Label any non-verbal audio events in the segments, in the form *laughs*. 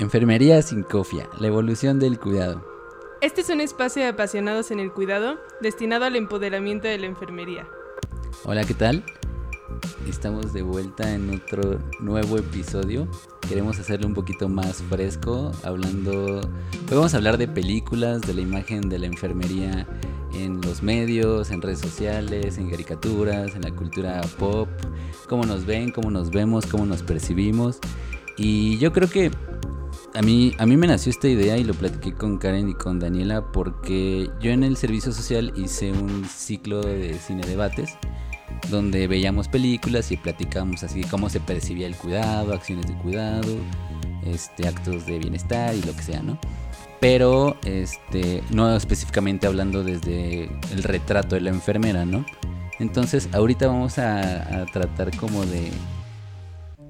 Enfermería sin cofia, la evolución del cuidado. Este es un espacio de apasionados en el cuidado destinado al empoderamiento de la enfermería. Hola, ¿qué tal? Estamos de vuelta en otro nuevo episodio. Queremos hacerlo un poquito más fresco, hablando... Hoy vamos a hablar de películas, de la imagen de la enfermería en los medios, en redes sociales, en caricaturas, en la cultura pop, cómo nos ven, cómo nos vemos, cómo nos percibimos. Y yo creo que a mí, a mí me nació esta idea y lo platiqué con Karen y con Daniela porque yo en el servicio social hice un ciclo de cine debates donde veíamos películas y platicábamos así cómo se percibía el cuidado, acciones de cuidado, este, actos de bienestar y lo que sea, ¿no? Pero este, no específicamente hablando desde el retrato de la enfermera, ¿no? Entonces ahorita vamos a tratar como de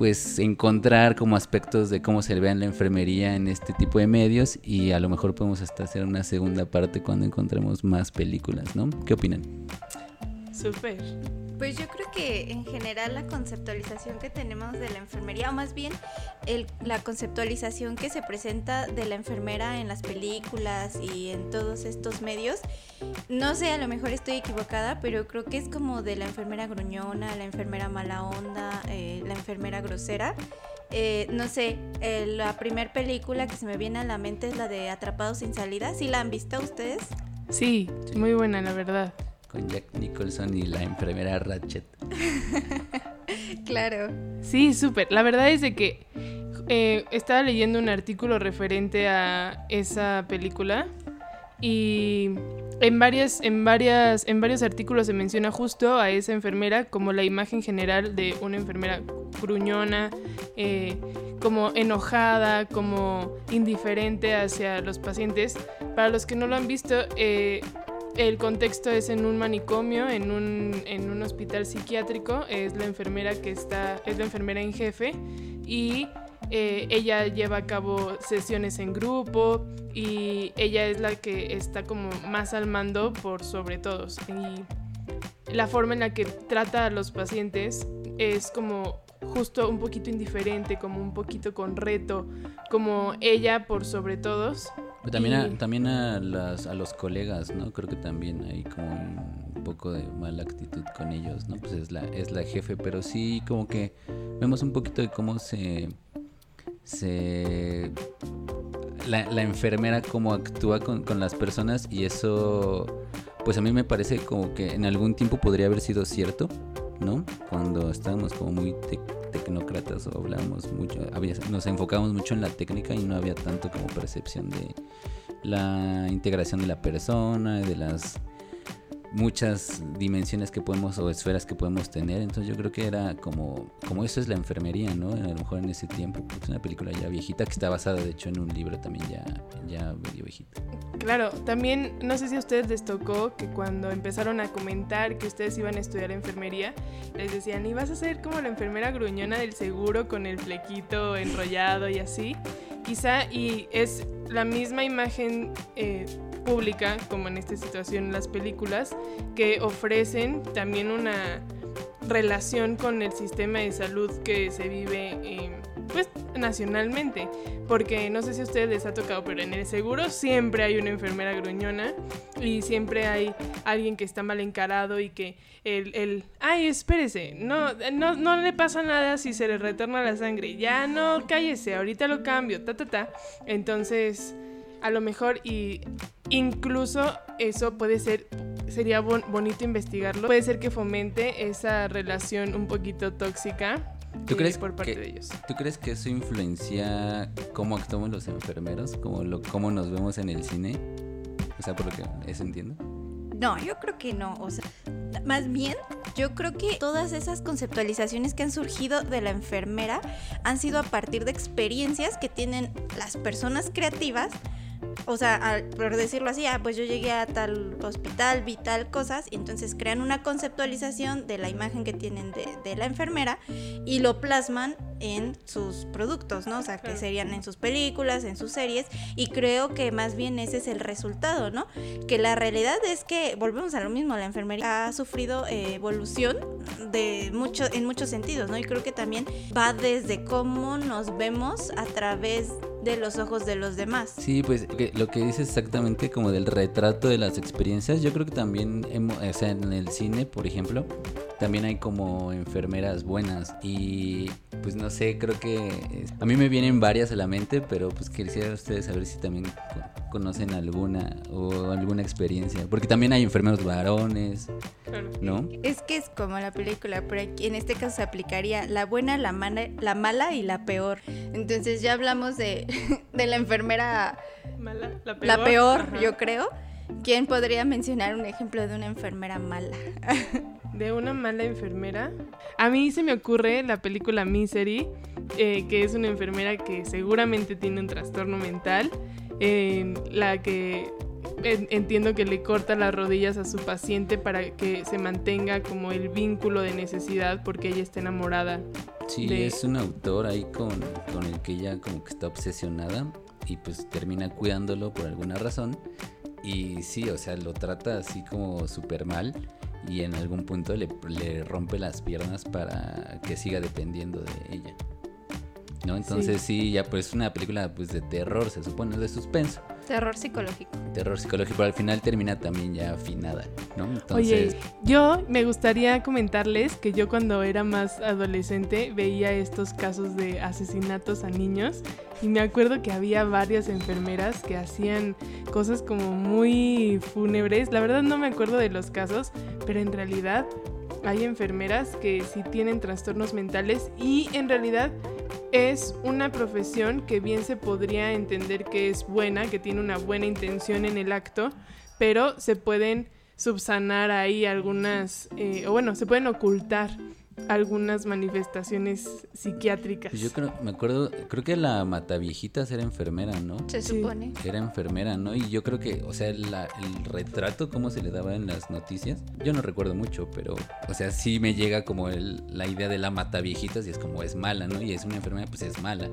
pues encontrar como aspectos de cómo se ve en la enfermería en este tipo de medios y a lo mejor podemos hasta hacer una segunda parte cuando encontremos más películas, ¿no? ¿Qué opinan? Súper. Pues yo creo que en general la conceptualización que tenemos de la enfermería, o más bien la conceptualización que se presenta de la enfermera en las películas y en todos estos medios, no sé, a lo mejor estoy equivocada, pero creo que es como de la enfermera gruñona, la enfermera mala onda, eh, la enfermera grosera. Eh, no sé, eh, la primera película que se me viene a la mente es la de Atrapados sin salida. ¿Sí la han visto ustedes? Sí, muy buena, la verdad con Jack Nicholson y la enfermera Ratchet. *laughs* claro. Sí, súper. La verdad es de que eh, estaba leyendo un artículo referente a esa película y en varias, en varias, en varios artículos se menciona justo a esa enfermera como la imagen general de una enfermera gruñona, eh, como enojada, como indiferente hacia los pacientes. Para los que no lo han visto, eh, el contexto es en un manicomio, en un, en un hospital psiquiátrico. Es la enfermera que está, es la enfermera en jefe y eh, ella lleva a cabo sesiones en grupo y ella es la que está como más al mando por sobre todos. Y la forma en la que trata a los pacientes es como justo un poquito indiferente, como un poquito con reto, como ella por sobre todos también, a, también a, las, a los colegas, ¿no? Creo que también hay como un poco de mala actitud con ellos, ¿no? Pues es la, es la jefe, pero sí como que vemos un poquito de cómo se... se la, la enfermera cómo actúa con, con las personas y eso pues a mí me parece como que en algún tiempo podría haber sido cierto, ¿no? Cuando estábamos como muy tecnócratas o hablamos mucho, nos enfocábamos mucho en la técnica y no había tanto como percepción de la integración de la persona, de las muchas dimensiones que podemos o esferas que podemos tener. Entonces yo creo que era como, como eso es la enfermería, ¿no? A lo mejor en ese tiempo, pues una película ya viejita que está basada de hecho en un libro también ya, ya medio viejito. Claro, también no sé si a ustedes les tocó que cuando empezaron a comentar que ustedes iban a estudiar enfermería, les decían, y vas a ser como la enfermera gruñona del seguro con el flequito enrollado y así. Quizá, y es la misma imagen eh, pública, como en esta situación las películas, que ofrecen también una relación con el sistema de salud que se vive pues nacionalmente. Porque no sé si a ustedes les ha tocado pero en el seguro siempre hay una enfermera gruñona y siempre hay alguien que está mal encarado y que el, el ay espérese no, no, no le pasa nada si se le retorna la sangre ya no cállese ahorita lo cambio ta ta ta. Entonces a lo mejor y incluso eso puede ser sería bonito investigarlo puede ser que fomente esa relación un poquito tóxica ¿Tú crees por parte que, de ellos. ¿Tú crees que eso influencia cómo actuamos los enfermeros? ¿Cómo, lo, cómo nos vemos en el cine? O sea, por lo que eso entiendo. No, yo creo que no. O sea, más bien, yo creo que todas esas conceptualizaciones que han surgido de la enfermera han sido a partir de experiencias que tienen las personas creativas o sea, por decirlo así, ah, pues yo llegué a tal hospital, vi tal cosas, y entonces crean una conceptualización de la imagen que tienen de, la enfermera y lo plasman en sus productos, ¿no? O sea, que serían en sus películas, en sus series, y creo que más bien ese es el resultado, ¿no? Que la realidad es que, volvemos a lo mismo, la enfermería ha sufrido eh, evolución de mucho, en muchos sentidos, ¿no? Y creo que también va desde cómo nos vemos a través de los ojos de los demás. Sí, pues que- lo que dices exactamente como del retrato de las experiencias, yo creo que también, o sea, en el cine, por ejemplo, también hay como enfermeras buenas y pues no sé, creo que a mí me vienen varias a la mente, pero pues quisiera ustedes saber si también conocen alguna o alguna experiencia, porque también hay enfermeros varones. ¿no? Es que es como la película, pero aquí en este caso se aplicaría la buena, la mala, la mala y la peor. Entonces ya hablamos de, *laughs* de la enfermera, Mala, la peor. la peor, Ajá. yo creo. ¿Quién podría mencionar un ejemplo de una enfermera mala? *laughs* De una mala enfermera. A mí se me ocurre la película Misery, eh, que es una enfermera que seguramente tiene un trastorno mental, en la que en- entiendo que le corta las rodillas a su paciente para que se mantenga como el vínculo de necesidad porque ella está enamorada. Sí, de- es un autor ahí con, con el que ella como que está obsesionada y pues termina cuidándolo por alguna razón. Y sí, o sea, lo trata así como súper mal y en algún punto le, le rompe las piernas para que siga dependiendo de ella. ¿No? Entonces sí, ya pues es una película pues de terror, se supone, de suspenso, Terror psicológico. terror psicológico, pero al final termina también ya afinada, ¿no? Entonces, Oye, yo me gustaría comentarles que yo cuando era más adolescente veía estos casos de asesinatos a niños y me acuerdo que había varias enfermeras que hacían cosas como muy fúnebres. La verdad no me acuerdo de los casos, pero en realidad hay enfermeras que sí tienen trastornos mentales y en realidad es una profesión que bien se podría entender que es buena, que tiene una buena intención en el acto, pero se pueden subsanar ahí algunas, eh, o bueno, se pueden ocultar algunas manifestaciones psiquiátricas. pues yo creo, me acuerdo, creo que la mataviejitas era enfermera, ¿no? Se Sí. supone. Era enfermera, ¿no? Y yo creo que, o sea, la- el retrato, cómo se le daba en las noticias, yo no recuerdo mucho, pero, o sea, sí me llega como el- la idea de la mata viejitas y es como es mala, ¿no? Y es una enfermera, pues es mala.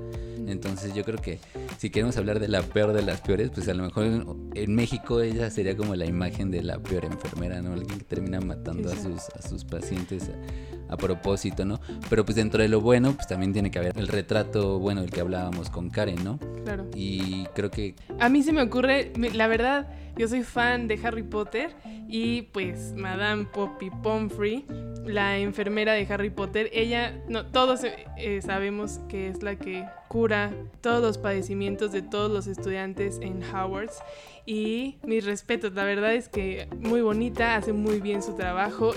Entonces yo creo que si queremos hablar de la peor de las peores, pues a lo mejor en, en México ella sería como la imagen de la peor enfermera, ¿no? Alguien que termina matando a sus, a sus pacientes a, a propósito, ¿no? Pero pues dentro de lo bueno, pues también tiene que haber el retrato bueno del que hablábamos con Karen, ¿no? Claro. Y creo que A mí se me ocurre, la verdad, yo soy fan de Harry Potter y pues Madame Poppy Pomfrey, la enfermera de Harry Potter, ella, no, todos eh, sabemos que es la que cura todos los padecimientos de todos los estudiantes en Hogwarts y mis respetos, la verdad es que muy bonita, hace muy bien su trabajo,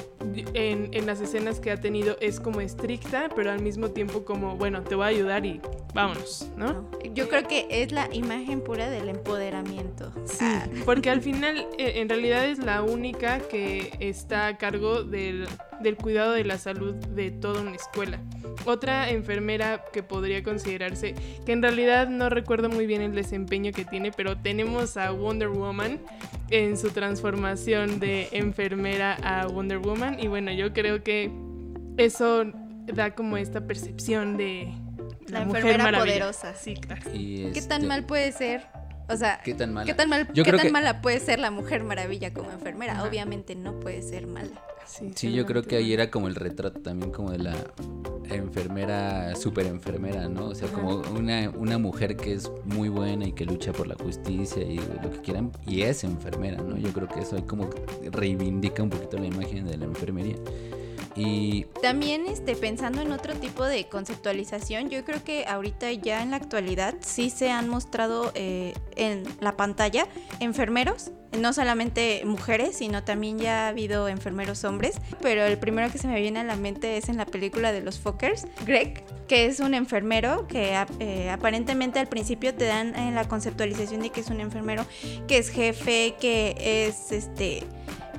en, en las escenas que ha tenido es como estricta, pero al mismo tiempo como, bueno, te voy a ayudar y vámonos, ¿no? No. Yo creo que es la imagen pura del empoderamiento. Sí, Ah, porque al final eh, en realidad es la única que está a cargo del, del cuidado de la salud de toda una escuela. Otra enfermera que podría considerarse, que en realidad no recuerdo muy bien el desempeño que tiene, pero tenemos a Wonder Woman en su transformación de enfermera a Wonder Woman y bueno, yo creo que eso da como esta percepción de La mujer enfermera maravilla. poderosa. Sí, claro. y ¿Qué tan este, mal puede ser? O sea, ¿Qué tan mala? ¿qué tan, mal, Yo qué creo tan que- mala puede ser la mujer maravilla como enfermera? Ajá. Obviamente no puede ser mala. Sí, Sí, yo creo que ahí era como el retrato también como de la enfermera, super enfermera, ¿no? O sea, como una, una mujer que es muy buena y que lucha por la justicia y lo que quieran, y es enfermera, ¿no? Yo creo que eso ahí como que reivindica un poquito la imagen de la enfermería. Y También este, pensando en otro tipo de conceptualización, yo creo que ahorita ya en la actualidad sí se han mostrado eh, en la pantalla enfermeros, no solamente mujeres, sino también ya ha habido enfermeros hombres, pero el primero que se me viene a la mente es en la película de los Fockers, Greg, que es un enfermero que eh, aparentemente al principio te dan eh, la conceptualización de que es un enfermero que es jefe, que es este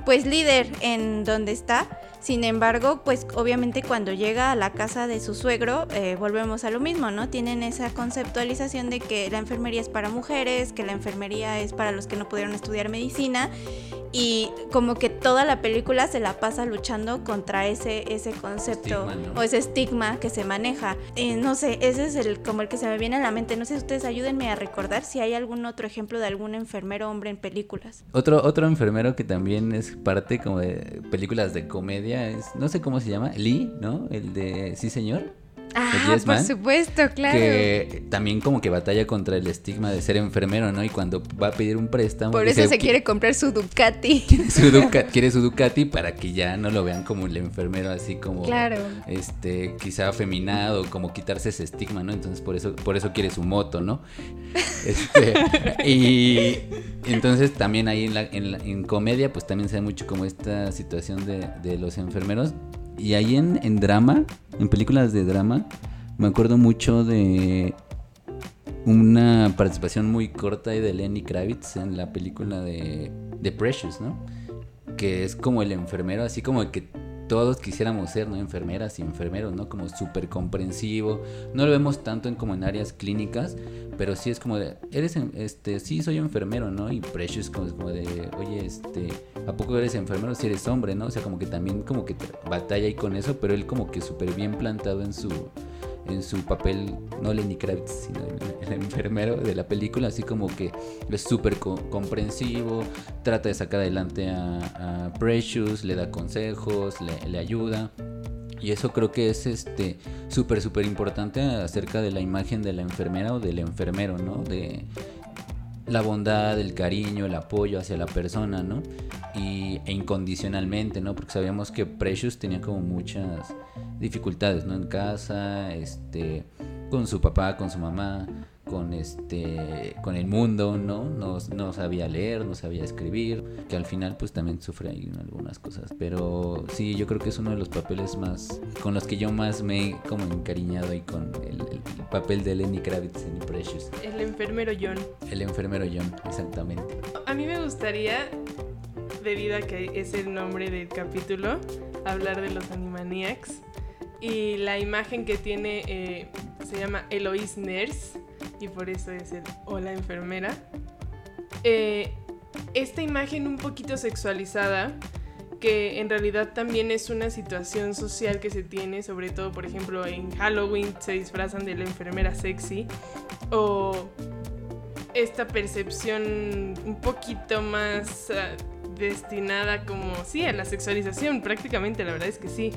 pues líder en donde está. Sin embargo, pues obviamente cuando llega a la casa de su suegro, eh, volvemos a lo mismo, ¿no? Tienen esa conceptualización de que la enfermería es para mujeres, que la enfermería es para los que no pudieron estudiar medicina y como que toda la película se la pasa luchando contra ese, ese concepto Estigma, ¿no? o ese estigma que se maneja. Eh, no sé, ese es el como el que se me viene a la mente. No sé, ustedes ayúdenme a recordar si hay algún otro ejemplo de algún enfermero hombre en películas. otro, otro enfermero que también es parte como de películas de comedia, es, no sé cómo se llama, Lee, ¿no? El de Sí Señor. Ah, por supuesto, claro. que también como que batalla contra el estigma de ser enfermero, ¿no? Y cuando va a pedir un préstamo... Por dice, eso se "Qui- quiere comprar su Ducati. *laughs* su *laughs* Duca- quiere su Ducati para que ya no lo vean como el enfermero así como Claro. este quizá afeminado como quitarse ese estigma no entonces por eso por eso quiere su moto no *laughs* Este, y entonces también ahí en, la, en, la- en comedia pues también se ve mucho como esta situación de, de los enfermeros y ahí en, en drama en películas de drama me acuerdo mucho de una participación muy corta de Lenny Kravitz en la película de, de Precious, ¿no? Que es como el enfermero, así como el que todos quisiéramos ser, ¿no? Enfermeras y enfermeros, ¿no? Como súper comprensivo. No lo vemos tanto en como en áreas clínicas, pero sí es como de, eres, este, sí soy enfermero, ¿no? Y Precious como, como de, oye, este, ¿a poco eres enfermero si eres hombre, ¿no? O sea, como que también como que batalla ahí con eso, pero él como que súper bien plantado en su en su papel, no Lenny Kravitz, sino el, enfermero de la película, así como que es súper co- comprensivo, trata de sacar adelante a, a Precious, le da consejos, le, le ayuda. Y eso creo que es este súper, súper importante acerca de la imagen de la enfermera o del enfermero, ¿no? De la bondad, el cariño, el apoyo hacia la persona, ¿no? Y, e incondicionalmente, ¿no? Porque sabíamos que Precious tenía como muchas dificultades, ¿no? En casa, este, con su papá, con su mamá, con este, con el mundo, ¿no? No, no sabía leer, no sabía escribir, que al final pues también sufre ahí algunas cosas. Pero sí, yo creo que es uno de los papeles más, con los que yo más me he como encariñado ahí con el, el- el papel de Lenny Kravitz en Precious. El enfermero John. El enfermero John, exactamente. A mí me gustaría, debido a que es el nombre del capítulo, hablar de los Animaniacs. Y la imagen que tiene eh, se llama Eloise Nurse, y por eso es el Hola enfermera. Eh, esta imagen un poquito sexualizada, que en realidad también es una situación social que se tiene, sobre todo, por ejemplo, en Halloween se disfrazan de la enfermera sexy, o esta percepción un poquito más ah, destinada como, sí, a la sexualización, prácticamente, la verdad es que sí.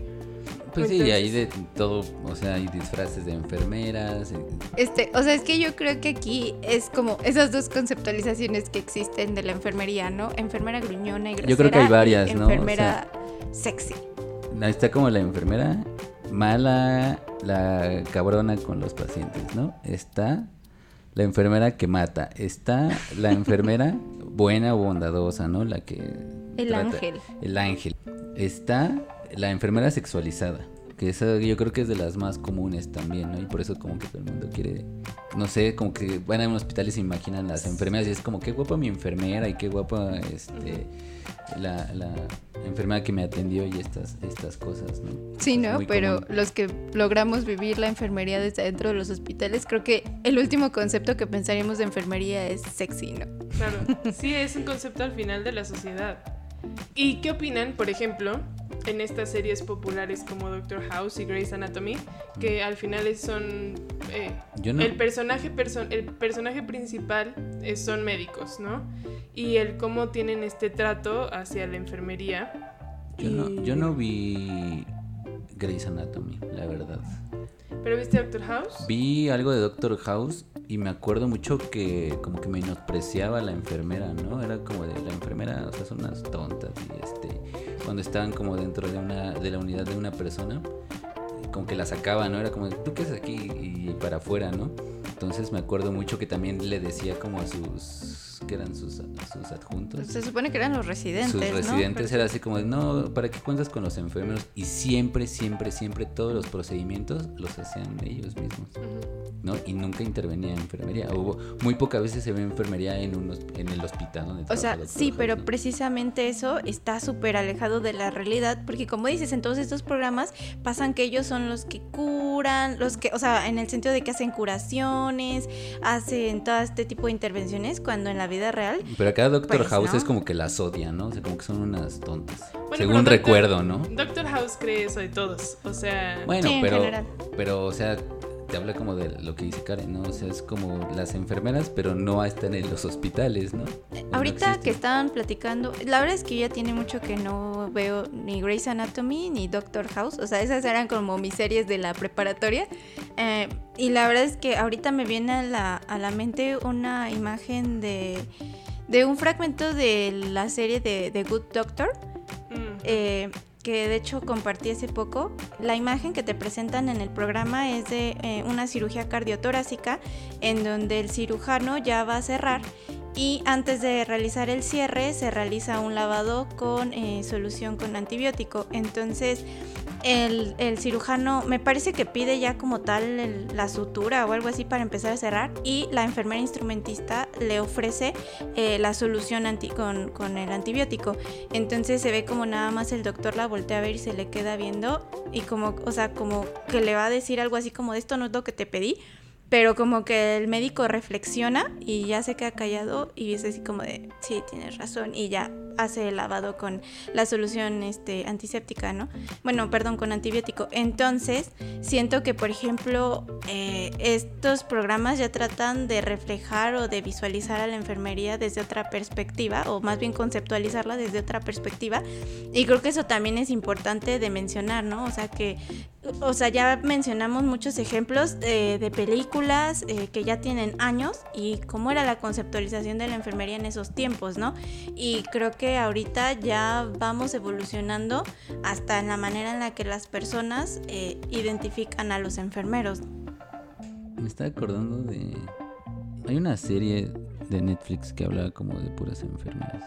Pues sí, Entonces- hay de todo, o sea, hay disfraces de enfermeras. Este, o sea, es que yo creo que aquí es como esas dos conceptualizaciones que existen de la enfermería, ¿no? Enfermera gruñona y grosera. Yo creo que hay varias, ¿no? O Enfermera sexy. Ahí está como la enfermera mala, la cabrona con los pacientes, ¿no? Está la enfermera que mata, está la enfermera *laughs* buena o bondadosa, ¿no? La que... El trata- ángel. El ángel. Está la enfermera sexualizada, que esa yo creo que es de las más comunes también, ¿no? Y por eso como que todo el mundo quiere, no sé, como que van a un hospital y se imaginan las enfermeras y es como, qué guapa mi enfermera y qué guapa este, la, la enfermera que me atendió y estas, estas cosas, ¿no? Sí, ¿no? Pero común. los que logramos vivir la enfermería desde dentro de los hospitales, creo que el último concepto que pensaríamos de enfermería es sexy, ¿no? Claro, sí, es un concepto al final de la sociedad. ¿Y qué opinan, por ejemplo, en estas series populares como Doctor House y Grey's Anatomy, que al final es- son... eh, Yo no- El, personaje perso- el personaje principal eh, son médicos, ¿no? Y el cómo tienen este trato hacia la enfermería. Yo no, y- yo no vi Grey's Anatomy, la verdad. ¿Pero viste Doctor House? Vi algo de Doctor House y me acuerdo mucho que como que menospreciaba a la enfermera, ¿no? Era como estaban como dentro de una de la unidad de una persona, como que la sacaba, ¿no? Era como, ¿tú qué haces aquí? Y para afuera, ¿no? Entonces me acuerdo mucho que también le decía como a sus, que eran sus, sus adjuntos. Se supone que eran los residentes, Sus ¿no? residentes era así como, de, no, ¿para qué cuentas con los enfermeros? Y siempre, siempre, siempre todos los procedimientos los hacían ellos mismos. ¿no? Y nunca intervenía enfermería. Hubo, muy pocas veces se ve enfermería en, un, en el hospital donde O sea, sí, pero ¿no? precisamente eso está súper alejado de la realidad, porque como dices, en todos estos programas pasan que ellos son los que curan, los que, o sea, en el sentido de que hacen curaciones, hacen todo este tipo de intervenciones, cuando en la vida real Pero acá Doctor Pues, House ¿no? es como que las odia, ¿no? O sea, como que son unas tontas. Bueno, según Doctor- recuerdo, ¿no? Doctor House cree eso de todos. O sea, Bueno, Sí, en pero, general. pero, o sea, te habla como de lo que dice Karen, ¿no? O sea, es como las enfermeras, pero no están en los hospitales, ¿no? Ahorita que estaban platicando, la verdad es que ya tiene mucho que no veo ni Grey's Anatomy ni Doctor House, o sea, esas eran como mis series de la preparatoria. Eh, y la verdad es que ahorita me viene a la, a la mente una imagen de, de un fragmento de la serie de The Good Doctor. Mm. Eh, que de hecho compartí hace poco. La imagen que te presentan en el programa es de eh, una cirugía cardiotorácica en donde el cirujano ya va a cerrar y antes de realizar el cierre se realiza un lavado con eh, solución con antibiótico. Entonces el, cirujano me parece que pide ya como tal la sutura o algo así para empezar a cerrar y la enfermera instrumentista le ofrece eh, la solución anti, con, con, el antibiótico. Entonces se ve como nada más el doctor la voltea a ver y se le queda viendo y como, o sea, como que le va a decir algo así como de esto no es lo que te pedí. Pero como que el médico reflexiona y ya se queda callado y dice así como de, sí, tienes razón, y ya hace el lavado con la solución este, antiséptica, ¿no? Bueno, perdón, con antibiótico. Entonces, siento que, por ejemplo, eh, estos programas ya tratan de reflejar o de visualizar a la enfermería desde otra perspectiva, o más bien conceptualizarla desde otra perspectiva. Y creo que eso también es importante de mencionar, ¿no? O sea, que, o sea, ya mencionamos muchos ejemplos de, de películas eh, que ya tienen años y cómo era la conceptualización de la enfermería en esos tiempos, ¿no? Y creo que ahorita ya vamos evolucionando hasta en la manera en la que las personas eh, identifican a los enfermeros. Me está acordando de... Hay una serie de Netflix que hablaba como de puras enfermeras.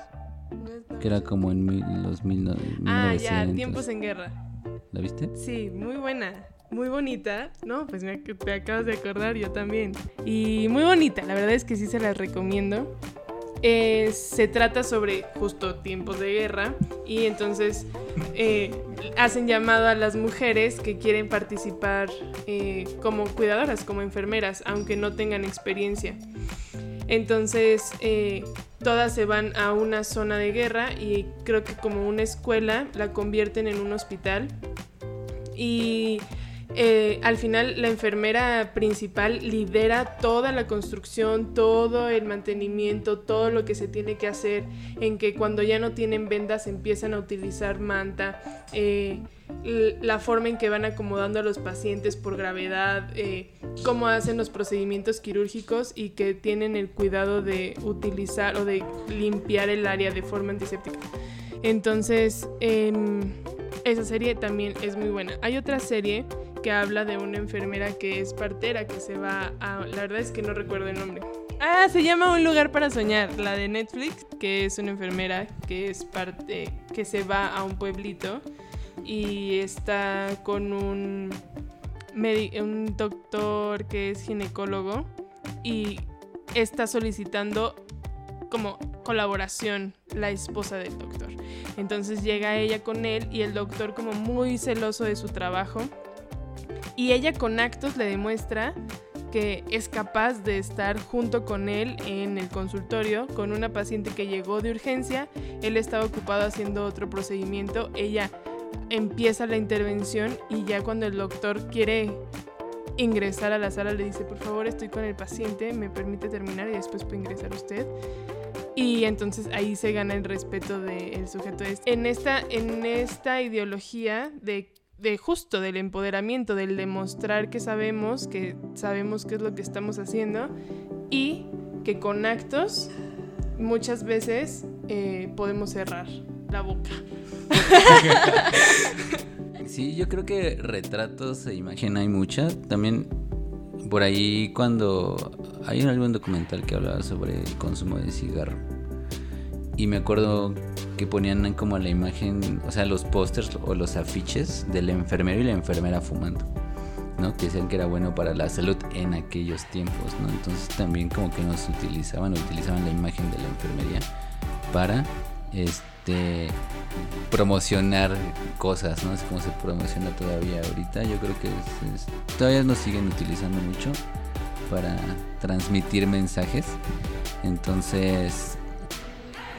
Que era como en mil, los mil, 1900. Ah, ya, Tiempos en Guerra. ¿La viste? Sí, muy buena. Muy bonita, ¿no? Pues me, te acabas de acordar, yo también. Y muy bonita, la verdad es que sí se las recomiendo. Eh, se trata sobre justo tiempos de guerra y entonces eh, hacen llamado a las mujeres que quieren participar eh, como cuidadoras, como enfermeras, aunque no tengan experiencia. Entonces todas se van a una zona de guerra y creo que como una escuela la convierten en un hospital y eh, al final la enfermera principal lidera toda la construcción, todo el mantenimiento, todo lo que se tiene que hacer, en que cuando ya no tienen vendas empiezan a utilizar manta, eh, la forma en que van acomodando a los pacientes por gravedad, eh, cómo hacen los procedimientos quirúrgicos y que tienen el cuidado de utilizar o de limpiar el área de forma antiséptica. Entonces, em, esa serie también es muy buena. Hay otra serie que habla de una enfermera que es partera, que se va a... La verdad es que no recuerdo el nombre. Ah, se llama Un lugar para soñar, la de Netflix, que es una enfermera que es parte, que se va a un pueblito y está con un, un doctor que es ginecólogo y está solicitando como colaboración la esposa del doctor. Entonces llega ella con él y el doctor como muy celoso de su trabajo y ella con actos le demuestra que es capaz de estar junto con él en el consultorio con una paciente que llegó de urgencia, él estaba ocupado haciendo otro procedimiento, ella empieza la intervención y ya cuando el doctor quiere ingresar a la sala le dice, por favor estoy con el paciente, me permite terminar y después puede ingresar usted. Y entonces ahí se gana el respeto del sujeto. En esta, en esta ideología de de justo del empoderamiento, del demostrar que sabemos, que sabemos qué es lo que estamos haciendo y que con actos muchas veces eh, podemos cerrar la boca. *laughs* Sí, yo creo que retratos e imagen hay mucha. También por ahí cuando hay algún documental que hablaba sobre el consumo de cigarro. Y me acuerdo que ponían como la imagen, o sea, los pósters o los afiches del enfermero y la enfermera fumando, ¿no? Que decían que era bueno para la salud en aquellos tiempos, ¿no? Entonces también como que nos utilizaban, utilizaban la imagen de la enfermería para este promocionar cosas, ¿no? Es como se promociona todavía ahorita. Yo creo que todavía nos siguen utilizando mucho para transmitir mensajes. Entonces,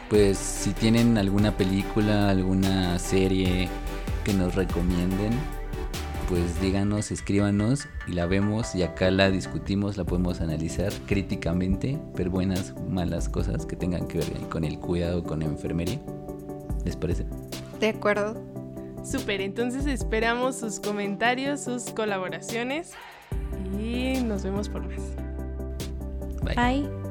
pues si tienen alguna película, alguna serie que nos recomienden, pues díganos, escríbanos y la vemos y acá la discutimos, la podemos analizar críticamente, ver buenas, malas cosas que tengan que ver con el cuidado con la enfermería. ¿Les parece? De acuerdo. Súper, entonces esperamos sus comentarios, sus colaboraciones y nos vemos por más. Bye. Bye.